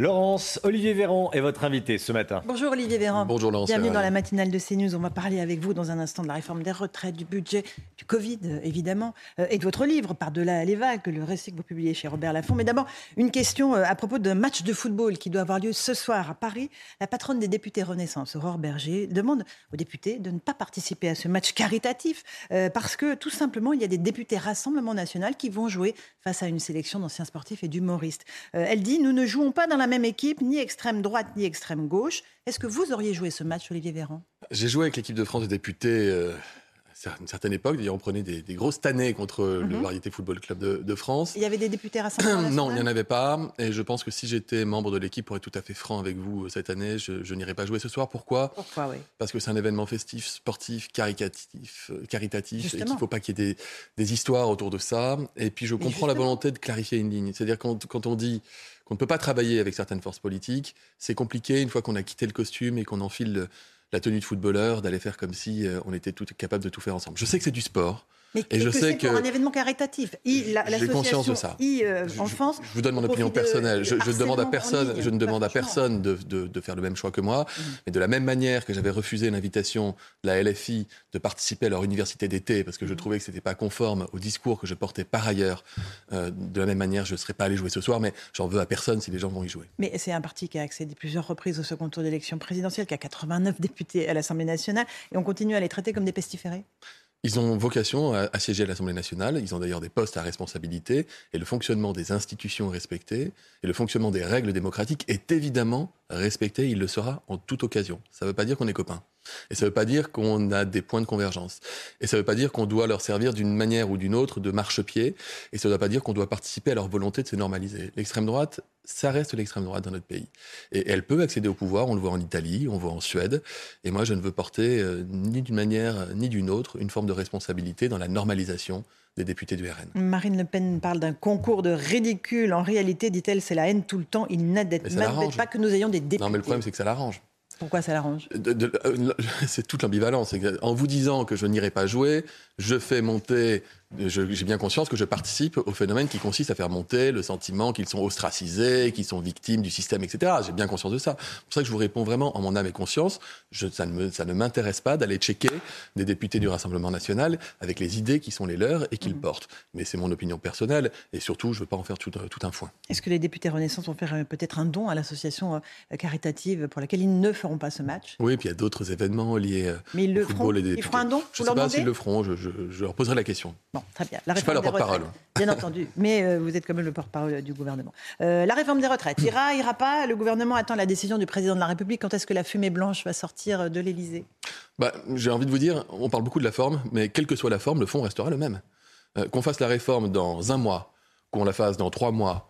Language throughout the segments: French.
Laurence, Olivier Véran est votre invité ce matin. Bonjour Olivier Véran. Bonjour Laurence. Bienvenue dans la matinale de CNews. On va parler avec vous dans un instant de la réforme des retraites, du budget, du Covid évidemment, euh, et de votre livre Par-delà les vagues, le récit que vous publiez chez Robert Laffont. Mais d'abord, une question euh, à propos d'un match de football qui doit avoir lieu ce soir à Paris. La patronne des députés Renaissance, Aurore Berger, demande aux députés de ne pas participer à ce match caritatif euh, parce que tout simplement, il y a des députés Rassemblement National qui vont jouer face à une sélection d'anciens sportifs et d'humoristes. elle dit, nous ne jouons pas dans la même équipe, ni extrême droite ni extrême gauche. Est-ce que vous auriez joué ce match, Olivier Véran? J'ai joué avec l'équipe de France de députés euh, une certaine époque. D'ailleurs, on prenait des, grosses tannées contre le mhm. Variété Football Club de, France. Il y avait des députés rassemblement Non, il n'y en avait pas. Et je pense que si j'étais membre de l'équipe, pour être tout à fait franc avec vous euh, cette année, je, n'irais pas jouer ce soir. Pourquoi? Pourquoi, oui. Parce que c'est un événement festif, sportif, caricatif, euh, caritatif, et qu'il ne faut pas qu'il y ait des, histoires autour de ça. Et puis, je comprends la volonté de clarifier une ligne. C'est-à-dire quand, quand on dit qu'on ne peut pas travailler avec certaines forces politiques. C'est compliqué une fois qu'on a quitté le costume et qu'on enfile la tenue de footballeur, d'aller faire comme si euh, on était tout, capable de tout faire ensemble. Je sais que c'est du sport. Mais et, je sais que pour un événement caritatif? J'ai conscience de ça. Euh, je, vous donne mon opinion personnelle. Je, demande à personne, je ne demande à personne de, faire le même choix que moi. Mm. Mais de la même manière que j'avais refusé l'invitation de la LFI de participer à leur université d'été parce que je mm. trouvais que ce n'était pas conforme au discours que je portais par ailleurs, euh, de la même manière, je ne serais pas allé jouer ce soir. Mais j'en veux à personne si les gens vont y jouer. Mais c'est un parti qui a accédé plusieurs reprises au second tour d'élection présidentielle, qui a 89 députés à l'Assemblée nationale, et on continue à les traiter comme des pestiférés? Ils ont vocation à, siéger à l'Assemblée nationale, ils ont d'ailleurs des postes à responsabilité, et le fonctionnement des institutions respectées, et le fonctionnement des règles démocratiques est évidemment respecté, il le sera en toute occasion. Ça ne veut pas dire qu'on est copains. Et ça ne veut pas dire qu'on a des points de convergence. Et ça ne veut pas dire qu'on doit leur servir d'une manière ou d'une autre de marchepied. Et ça ne veut pas dire qu'on doit participer à leur volonté de se normaliser. L'extrême droite, ça reste l'extrême droite dans notre pays. Et elle peut accéder au pouvoir, on le voit en Italie, on le voit en Suède. Et moi, je ne veux porter euh, ni d'une manière ni d'une autre une forme de responsabilité dans la normalisation des députés du RN. Marine Le Pen parle d'un concours de ridicule. En réalité, dit-elle, c'est la haine tout le temps. Il n'aide pas que nous ayons des députés. Non, mais le problème, c'est que ça l'arrange. Pourquoi ça l'arrange? Euh, C'est toute l'ambivalence. En vous disant que je n'irai pas jouer, je fais monter j'ai bien conscience que je participe au phénomène qui consiste à faire monter le sentiment qu'ils sont ostracisés, qu'ils sont victimes du système, etc. J'ai bien conscience de ça. C'est pour ça que je vous réponds vraiment en mon âme et conscience. Je, ça ne, m'intéresse pas d'aller checker des députés du Rassemblement national avec les idées qui sont les leurs et qu'ils mmh. portent. Mais c'est mon opinion personnelle et surtout, je ne veux pas en faire tout, tout un foin. Est-ce que les députés Renaissance vont faire euh, peut-être un don à l'association euh, caritative pour laquelle ils ne feront pas ce match? Oui, puis il y a d'autres événements liés euh, Mais ils le au football feront, et Ils feront un don Je ne sais pas s'ils le feront, je, je, je leur poserai la question très bien. La Je ne suis pas leur porte-parole. Bien entendu, mais euh, vous êtes quand même le porte-parole du gouvernement. Euh, la réforme des retraites, ira, ira pas Le gouvernement attend la décision du président de la République. Quand est-ce que la fumée blanche va sortir de l'Élysée? Bah, J'ai envie de vous dire, on parle beaucoup de la forme, mais quelle que soit la forme, le fond restera le même. Euh, qu'on fasse la réforme dans un mois, qu'on la fasse dans trois mois,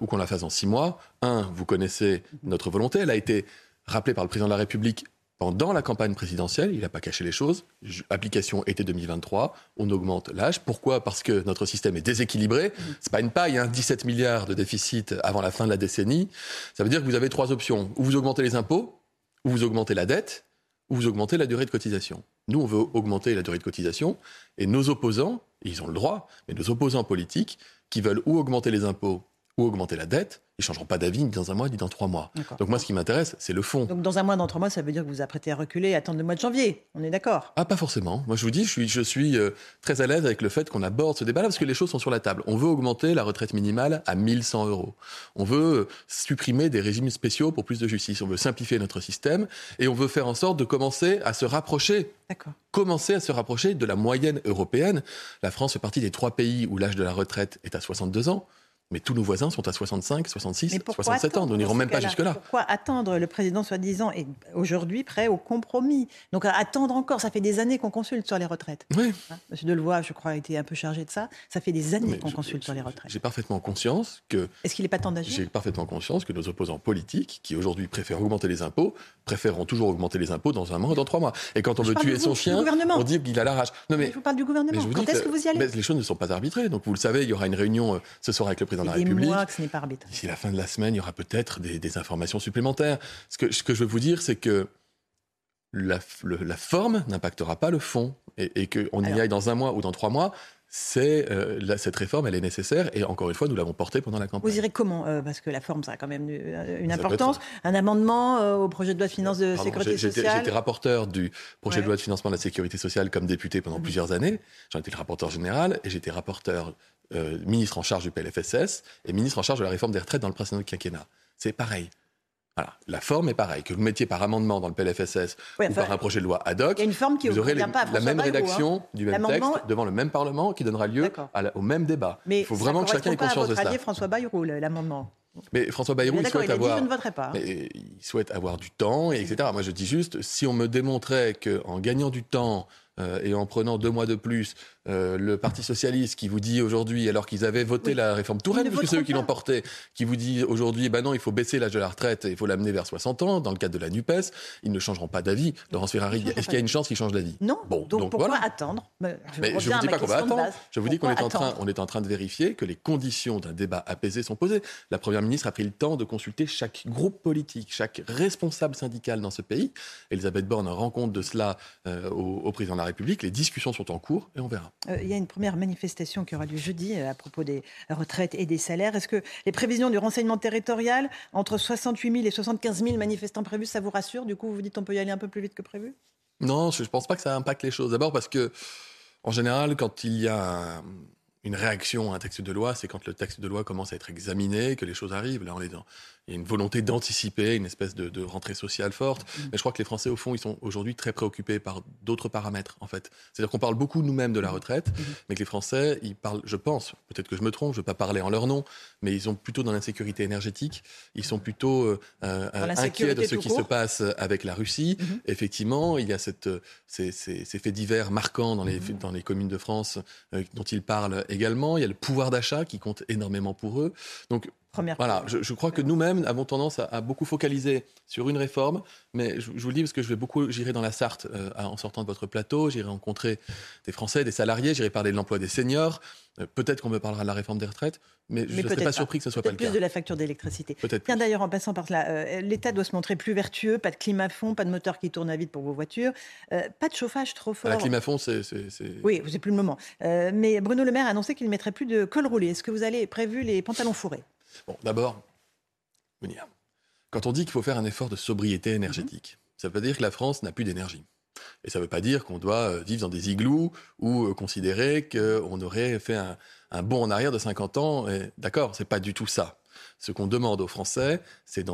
ou qu'on la fasse dans six mois, un, vous connaissez notre volonté, elle a été rappelée par le président de la République pendant la campagne présidentielle, il n'a pas caché les choses. Application été 2023, on augmente l'âge. Pourquoi? Parce que notre système est déséquilibré. Ce C'est pas une paille, hein, 17 milliards de déficit avant la fin de la décennie. Ça veut dire que vous avez trois options. Ou vous augmentez les impôts, ou vous augmentez la dette, ou vous augmentez la durée de cotisation. Nous, on veut augmenter la durée de cotisation, et nos opposants, ils ont le droit, mais nos opposants politiques, qui veulent ou augmenter les impôts, ou augmenter la dette, ils changeront pas d'avis ni dans un mois ni dans trois mois. Donc moi, ce qui m'intéresse, c'est le fond. Donc dans un mois, dans trois mois, ça veut dire que vous vous apprêtez à reculer et attendre le mois de janvier. On est d'accord? Ah, pas forcément. Moi, je vous dis, je suis, je suis euh, très à l'aise avec le fait qu'on aborde ce débat-là parce que les choses sont sur la table. On veut augmenter la retraite minimale à 1100 euros. On veut euh, supprimer des régimes spéciaux pour plus de justice. On veut simplifier notre système et on veut faire en sorte de commencer à se rapprocher. Commencer à se rapprocher de la moyenne européenne. La France fait partie des trois pays où l'âge de la retraite est à 62 ans. Mais tous nos voisins sont à 65, 66, 67 ans. Nous n'irons même pas jusque-là. Pourquoi attendre Le président, soi-disant, est aujourd'hui prêt au compromis. Donc attendre encore, ça fait des années qu'on consulte sur les retraites. Oui. Hein, Monsieur Delevoye, je crois, a été un peu chargé de ça. Ça fait des années qu'on consulte sur les retraites. J'ai parfaitement conscience que... Est-ce qu'il n'est pas temps d'agir J'ai parfaitement conscience que nos opposants politiques, qui aujourd'hui préfèrent augmenter les impôts, préféreront toujours augmenter les impôts dans un mois ou dans trois mois. Et quand on veut tuer son chien, on dit qu'il a la rage. Non, mais, je vous parle du gouvernement. Quand est-ce que, vous y allez Les choses ne sont pas arbitrées. Donc vous le savez, il y aura une réunion euh, ce soir avec le président de la République. Mois que ce n'est pas arbitré. D'ici la fin de la semaine, il y aura peut-être des, informations supplémentaires. Ce que, ce que je veux vous dire, c'est que la, forme n'impactera pas le fond. Et, et qu'on y aille dans un mois ou dans trois mois, c'est euh, cette réforme, elle est nécessaire et encore une fois, nous l'avons portée pendant la campagne. Vous irez comment euh, Parce que la forme, ça a quand même une importance. Un amendement euh, au projet de loi de finances de sécurité sociale. J'étais rapporteur du projet de loi de financement de la sécurité sociale comme député pendant mhm. plusieurs années. J'en étais le rapporteur général et j'étais rapporteur ministre en charge du PLFSS et ministre en charge de la réforme des retraites dans le précédent quinquennat. C'est pareil. Voilà. La forme est pareille. Que vous mettiez par amendement dans le PLFSS ou par un projet de loi ad hoc, il y a une forme qui vous aurez pas la même rédaction hein. du même texte devant le même Parlement qui donnera lieu au même débat. Mais il faut vraiment que chacun ait conscience de ça. François Bayrou, l'amendement. Mais François Bayrou, il souhaite avoir. je ne pas. il souhaite avoir du temps, et etc. Moi, je dis juste, si on me démontrait qu'en gagnant du temps euh, et en prenant deux mois de plus, euh, le Parti socialiste qui vous dit aujourd'hui, alors qu'ils avaient voté la réforme Touraine, puisque c'est eux qui l'ont porté, qui vous dit aujourd'hui, ben non, il faut baisser l'âge de la retraite, il faut l'amener vers 60 ans, dans le cadre de la NUPES, ils ne changeront pas d'avis. Laurence Ferrari, est-ce qu'il y a une chance qu'ils changent d'avis? Non. Bon, donc, pourquoi attendre? Mais Je ne vous dis pas qu'on va attendre. Je vous dis qu'on est en train, on est en train de vérifier que les conditions d'un débat apaisé sont posées. La première ministre a pris le temps de consulter chaque groupe politique, chaque responsable syndical dans ce pays. Elisabeth Borne rend compte de cela euh, au, au président de la République. Les discussions sont en cours et on verra. Euh, il y a une première manifestation qui aura lieu jeudi euh, à propos des retraites et des salaires. Est-ce que les prévisions du renseignement territorial, entre 68 000 et 75 000 manifestants prévus, ça vous rassure? Du coup, vous dites on peut y aller un peu plus vite que prévu? Non, je ne pense pas que ça impacte les choses. D'abord parce que, en général, quand il y a une réaction à un texte de loi, c'est quand le texte de loi commence à être examiné, que les choses arrivent. Là, on est dans, il y a une volonté d'anticiper une espèce de, rentrée sociale forte. Mm-hmm. Mais je crois que les Français, au fond, ils sont aujourd'hui très préoccupés par d'autres paramètres, en fait. C'est-à-dire qu'on parle beaucoup nous-mêmes de la retraite, mm-hmm. mais que les Français, ils parlent, je pense, peut-être que je me trompe, je ne veux pas parler en leur nom, mais ils sont plutôt dans l'insécurité énergétique. Ils sont plutôt euh, euh, inquiets de ce qui se passe avec la Russie. Mm-hmm. Effectivement, il y a cette, ces, ces, faits divers marquants dans les, dans les communes de France euh, dont ils parlent Il y a le pouvoir d'achat qui compte énormément pour eux. Voilà, je, crois que nous-mêmes avons tendance à, beaucoup focaliser sur une réforme, mais je, vous le dis parce que je vais beaucoup, j'irai dans la Sarthe euh, en sortant de votre plateau, j'irai rencontrer des Français, des salariés, j'irai parler de l'emploi des seniors. Euh, peut-être qu'on me parlera de la réforme des retraites, mais, je ne serais pas, surpris que ce soit pas le plus cas. de la facture d'électricité. Tiens, d'ailleurs, en passant par là, euh, l'État doit se montrer plus vertueux, pas de climat fond, pas de moteur qui tourne à vide pour vos voitures, pas de chauffage trop fort. La climat fond, c'est. Oui, c'est plus le moment. mais Bruno Le Maire a annoncé qu'il ne mettrait plus de col roulé. Est-ce que vous avez prévu les pantalons fourrés? Bon, d'abord, quand on dit qu'il faut faire un effort de sobriété énergétique, ça veut dire que la France n'a plus d'énergie. Et ça ne veut pas dire qu'on doit euh, vivre dans des igloos ou euh, considérer qu'on aurait fait un, bond en arrière de 50 ans. D'accord, c'est pas du tout ça. Ce qu'on demande aux Français, c'est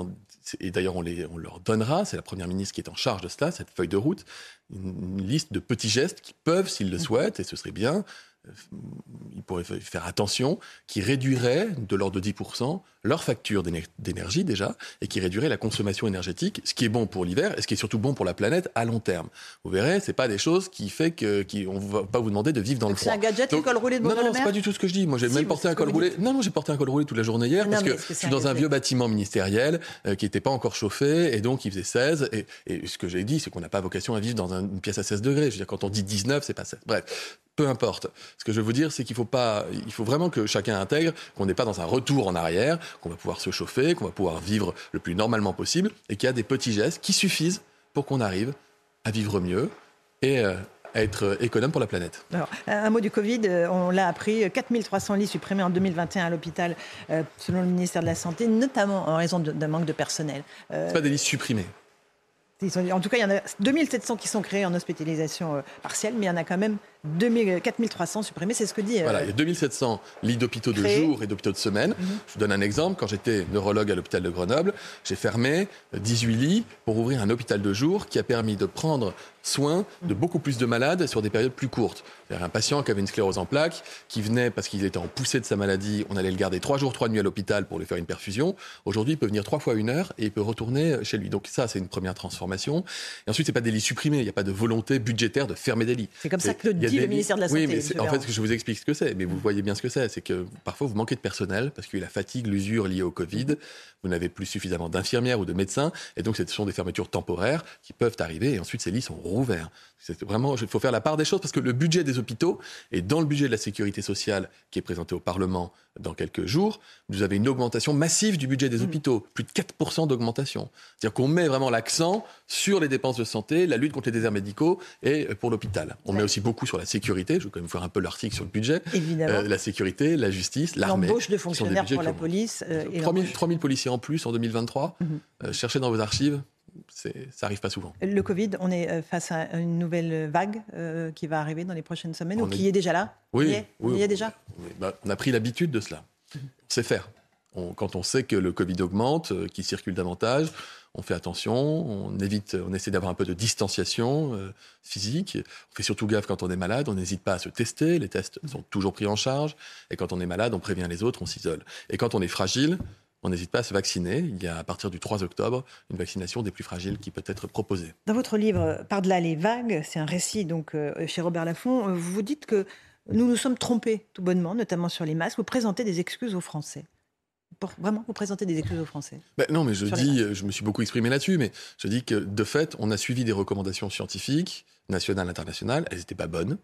et d'ailleurs on, on, leur donnera, c'est la première ministre qui est en charge de cela, cette feuille de route, une liste de petits gestes qui peuvent, s'ils le souhaitent, et ce serait bien, il pourrait faire attention, qui réduirait de l'ordre de 10% leur facture d'énergie déjà, et qui réduirait la consommation énergétique, ce qui est bon pour l'hiver et ce qui est surtout bon pour la planète à long terme. Vous verrez, c'est pas des choses qui fait que qui, on va pas vous demander de vivre dans le froid. C'est un gadget, le col roulé de Non, non, c'est pas du tout ce que je dis. Moi, j'ai même porté un col roulé. Non, non, j'ai porté un col roulé toute la journée hier parce que, je suis dans un vieux bâtiment ministériel euh, qui n'était pas encore chauffé et donc il faisait 16. Et, et ce que j'ai dit, c'est qu'on n'a pas vocation à vivre dans une pièce à 16 degrés. Je veux dire, quand on dit 19, c'est pas 16. Bref, peu importe. Ce que je veux vous dire, c'est qu'il faut pas, il faut vraiment que chacun intègre qu'on n'est pas dans un retour en arrière, qu'on va pouvoir se chauffer, qu'on va pouvoir vivre le plus normalement possible, et qu'il y a des petits gestes qui suffisent pour qu'on arrive à vivre mieux et euh, à être économe pour la planète. Alors, un mot du Covid, euh, on l'a appris, 4300 lits supprimés en 2021 à l'hôpital, euh, selon le ministère de la Santé, notamment en raison d'un manque de personnel. Ce pas des lits supprimés. En tout cas, il y en a 2700 qui sont créés en hospitalisation partielle, mais il y en a quand même 4300 supprimés, c'est ce que dit. Euh, voilà, il y a 2700 lits d'hôpitaux de jour et d'hôpitaux de semaine. Mhm. Je vous donne un exemple. Quand j'étais neurologue à l'hôpital de Grenoble, j'ai fermé 18 lits pour ouvrir un hôpital de jour qui a permis de prendre soin de beaucoup plus de malades sur des périodes plus courtes. C'est-à-dire un patient qui avait une sclérose en plaques, qui venait parce qu'il était en poussée de sa maladie, on allait le garder trois jours, trois nuits à l'hôpital pour lui faire une perfusion. Aujourd'hui, il peut venir trois fois une heure et il peut retourner chez lui. Donc ça, c'est une première transformation. Et ensuite, c'est pas des lits supprimés. Il n'y a pas de volonté budgétaire de fermer des lits. C'est comme ça que le le ministère de la Santé. Oui, mais en fait, je vous explique ce que c'est, mais vous voyez bien ce que c'est. C'est que parfois, vous manquez de personnel parce qu'il y a la fatigue, l'usure liée au Covid. Vous n'avez plus suffisamment d'infirmières ou de médecins. Et donc, ce sont des fermetures temporaires qui peuvent arriver. Et ensuite, ces lits sont rouverts. C'est vraiment, il faut faire la part des choses parce que le budget des hôpitaux est dans le budget de la sécurité sociale qui est présenté au Parlement dans quelques jours. Vous avez une augmentation massive du budget des mm. hôpitaux, plus de 4% d'augmentation. C'est-à-dire qu'on met vraiment l'accent sur les dépenses de santé, la lutte contre les déserts médicaux et pour l'hôpital. On met aussi beaucoup sur la la sécurité. Je vais quand même faire un peu l'article sur le budget. Évidemment. Euh, la sécurité, la justice, l'armée. L'embauche de fonctionnaires pour la police. Euh, 3000, 3000, policiers en plus en 2023. Mm -hmm. cherchez dans vos archives ça arrive pas souvent. Le Covid, on est euh, face à une nouvelle vague euh, qui va arriver dans les prochaines semaines on ou est... qui est déjà là? Oui, y est, oui, on y est déjà? Bah, on a pris l'habitude de cela. On sait faire. On, quand on sait que le Covid augmente, euh, qu'il circule davantage, on fait attention, on évite, on essaie d'avoir un peu de distanciation euh, physique. On fait surtout gaffe quand on est malade, on n'hésite pas à se tester. Les tests sont toujours pris en charge. Et quand on est malade, on prévient les autres, on s'isole. Et quand on est fragile, on n'hésite pas à se vacciner. Il y a à partir du 3 octobre une vaccination des plus fragiles qui peut être proposée. Dans votre livre Par-delà les vagues, c'est un récit donc euh, chez Robert Laffont, euh, vous vous dites que nous nous sommes trompés tout bonnement, notamment sur les masques. Vous présentez des excuses aux Français. Pour vraiment vous présenter des excuses aux Français ben Non, mais je dis, je me suis beaucoup exprimé là-dessus, mais je dis que de fait, on a suivi des recommandations scientifiques, nationales, internationales. Elles n'étaient pas bonnes.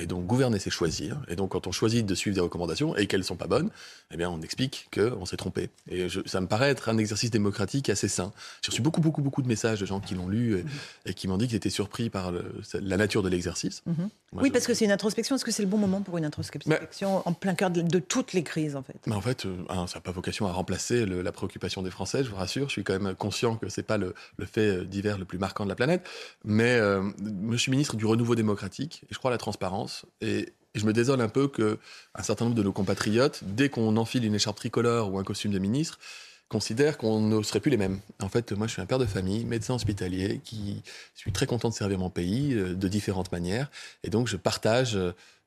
Et donc, gouverner, c'est choisir. Et donc, quand on choisit de suivre des recommandations et qu'elles ne sont pas bonnes, eh bien, on explique qu'on s'est trompé. Et je, ça me paraît être un exercice démocratique assez sain. J'ai reçu beaucoup, beaucoup, beaucoup de messages de gens qui l'ont lu et, et, qui m'ont dit qu'ils étaient surpris par le, la nature de l'exercice. Mmh. Oui, je... parce que c'est une introspection. Est-ce que c'est le bon moment pour une introspection mais, en plein cœur de, de, toutes les crises, en fait? Mais En fait, euh, hein, ça n'a pas vocation à remplacer le, la préoccupation des Français, je vous rassure. Je suis quand même conscient que ce n'est pas le, le, fait divers le plus marquant de la planète. Mais euh, je suis ministre du renouveau démocratique et je crois à la transparence. Et, je me désole un peu qu'un certain nombre de nos compatriotes, dès qu'on enfile une écharpe tricolore ou un costume de ministre, considèrent qu'on ne serait plus les mêmes. En fait, moi, je suis un père de famille, médecin hospitalier, qui suis très content de servir mon pays euh, de différentes manières. Et donc, je partage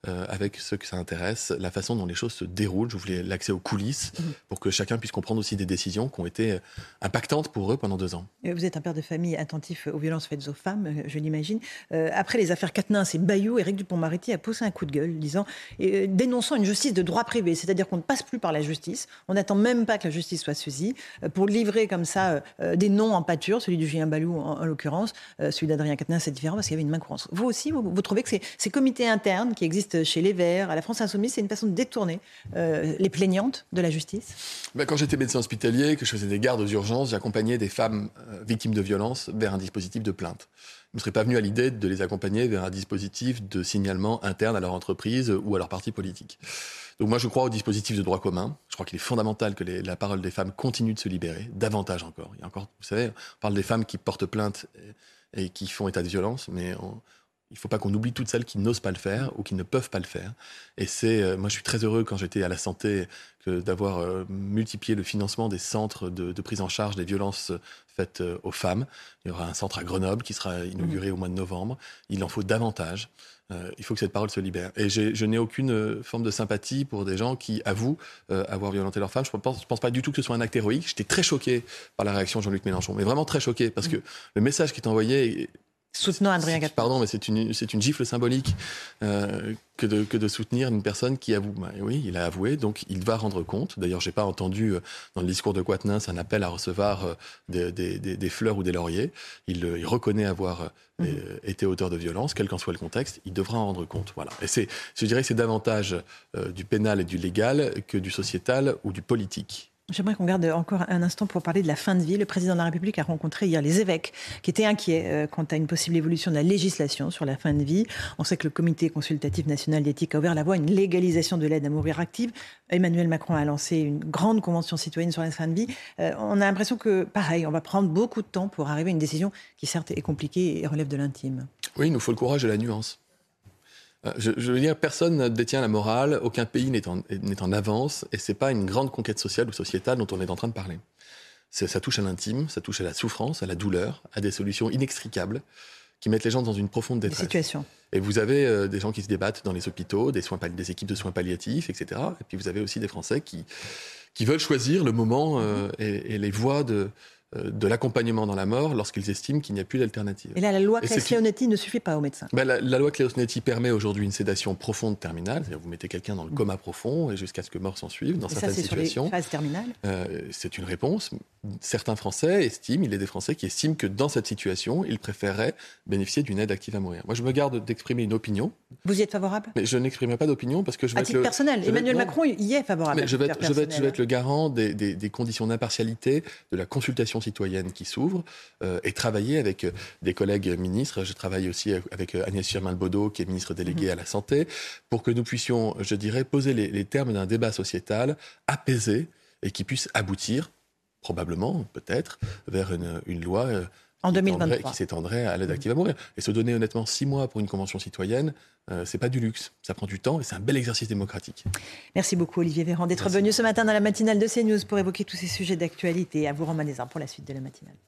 euh, avec ceux que ça intéresse, la façon dont les choses se déroulent. Je voulais l'accès aux coulisses mmh. pour que chacun puisse comprendre aussi des décisions qui ont été impactantes pour eux pendant deux ans. Vous êtes un père de famille attentif aux violences faites aux femmes, je l'imagine. Euh, après les affaires Quatennens et Bayou, Éric Dupont-Moretti a poussé un coup de gueule, disant, euh, dénonçant une justice de droit privé, c'est-à-dire qu'on ne passe plus par la justice, on n'attend même pas que la justice soit saisie, euh, pour livrer comme ça euh, des noms en pâture, celui du Julien Bayou en, en l'occurrence, euh, celui d'Adrien Quatennens c'est différent parce qu'il y avait une main courante. Vous aussi, vous, vous trouvez que ces, ces comités internes qui existent chez les Verts, à la France Insoumise, c'est une façon de détourner euh, les plaignantes de la justice ben, Quand j'étais médecin hospitalier, que je faisais des gardes aux urgences, j'accompagnais des femmes euh, victimes de violences vers un dispositif de plainte. Je ne serais pas venu à l'idée de les accompagner vers un dispositif de signalement interne à leur entreprise ou à leur parti politique. Donc moi, je crois au dispositif de droit commun. Je crois qu'il est fondamental que la parole des femmes continue de se libérer, davantage encore. Il y a encore, vous savez, on parle des femmes qui portent plainte et, et qui font état de violence, mais on, il ne faut pas qu'on oublie toutes celles qui n'osent pas le faire ou qui ne peuvent pas le faire. Et c'est, euh, moi, je suis très heureux quand j'étais à la santé que d'avoir euh, multiplié le financement des centres de, de, prise en charge des violences faites euh, aux femmes. Il y aura un centre à Grenoble qui sera inauguré mmh. au mois de novembre. Il en faut davantage. Il faut que cette parole se libère. Et je n'ai aucune forme de sympathie pour des gens qui avouent avoir violenté leur femme. Je ne pense, pense, pas du tout que ce soit un acte héroïque. J'étais très choqué par la réaction de Jean-Luc Mélenchon, mais vraiment très choqué parce que le message qui est envoyé Soutenant Adrien Quatennens. Pardon, mais c'est une, c'est une gifle symbolique euh, que, de, que de soutenir une personne qui avoue. Bah, oui, il a avoué, donc il va rendre compte. D'ailleurs, j'ai pas entendu euh, dans le discours de Quatennens un appel à recevoir euh, des, des, des, des, fleurs ou des lauriers. Il, il reconnaît avoir mmh. été auteur de violence, quel qu'en soit le contexte. Il devra en rendre compte. Voilà. Et c'est, je dirais que c'est davantage euh, du pénal et du légal que du sociétal ou du politique. J'aimerais qu'on garde encore un instant pour parler de la fin de vie. Le président de la République a rencontré hier les évêques qui étaient inquiets euh, quant à une possible évolution de la législation sur la fin de vie. On sait que le comité consultatif national d'éthique a ouvert la voie à une légalisation de l'aide à mourir active. Emmanuel Macron a lancé une grande convention citoyenne sur la fin de vie. Euh, on a l'impression que, pareil, on va prendre beaucoup de temps pour arriver à une décision qui certes est compliquée et relève de l'intime. Oui, il nous faut le courage et la nuance. Je, je, veux dire, personne ne détient la morale, aucun pays n'est en, en, avance, et c'est pas une grande conquête sociale ou sociétale dont on est en train de parler. Ça touche à l'intime, ça touche à la souffrance, à la douleur, à des solutions inextricables qui mettent les gens dans une profonde détresse. Situation. Et vous avez euh, des gens qui se débattent dans les hôpitaux, des, soins, des équipes de soins palliatifs, etc. Et puis vous avez aussi des Français qui, qui veulent choisir le moment euh, et, et les voies de, de l'accompagnement dans la mort lorsqu'ils estiment qu'il n'y a plus d'alternative. Et là, la loi Claes-Leonetti ne suffit pas aux médecins. Ben, la, la, loi Claes-Leonetti permet aujourd'hui une sédation profonde terminale, c'est-à-dire vous mettez quelqu'un dans le coma profond et jusqu'à ce que mort s'en suive dans et certaines ça, situations. Sur les phases terminales. Euh, c'est une réponse. Certains Français estiment, il y a des Français qui estiment que dans cette situation, ils préféreraient bénéficier d'une aide active à mourir. Moi, je me garde d'exprimer une opinion. Vous y êtes favorable? Mais je n'exprimerai pas d'opinion parce que je vais à titre le, personnel. Emmanuel Macron y est favorable. Mais je vais, être, je, vais être, je vais être le garant des, des, des conditions d'impartialité, de la consultation citoyenne qui s'ouvre euh, et travailler avec des collègues ministres. Je travaille aussi avec Agnès Firmin-Baudot, qui est ministre déléguée à la Santé, pour que nous puissions, je dirais, poser les, termes d'un débat sociétal apaisé et qui puisse aboutir, probablement, peut-être, vers une loi en 2023. qui s'étendrait à l'aide active à mourir. Et se donner honnêtement six mois pour une convention citoyenne, euh, c'est pas du luxe. Ça prend du temps et c'est un bel exercice démocratique. Merci beaucoup Olivier Véran d'être venu ce matin dans la matinale de CNews pour évoquer tous ces sujets d'actualité. À vous Romain pour la suite de la matinale.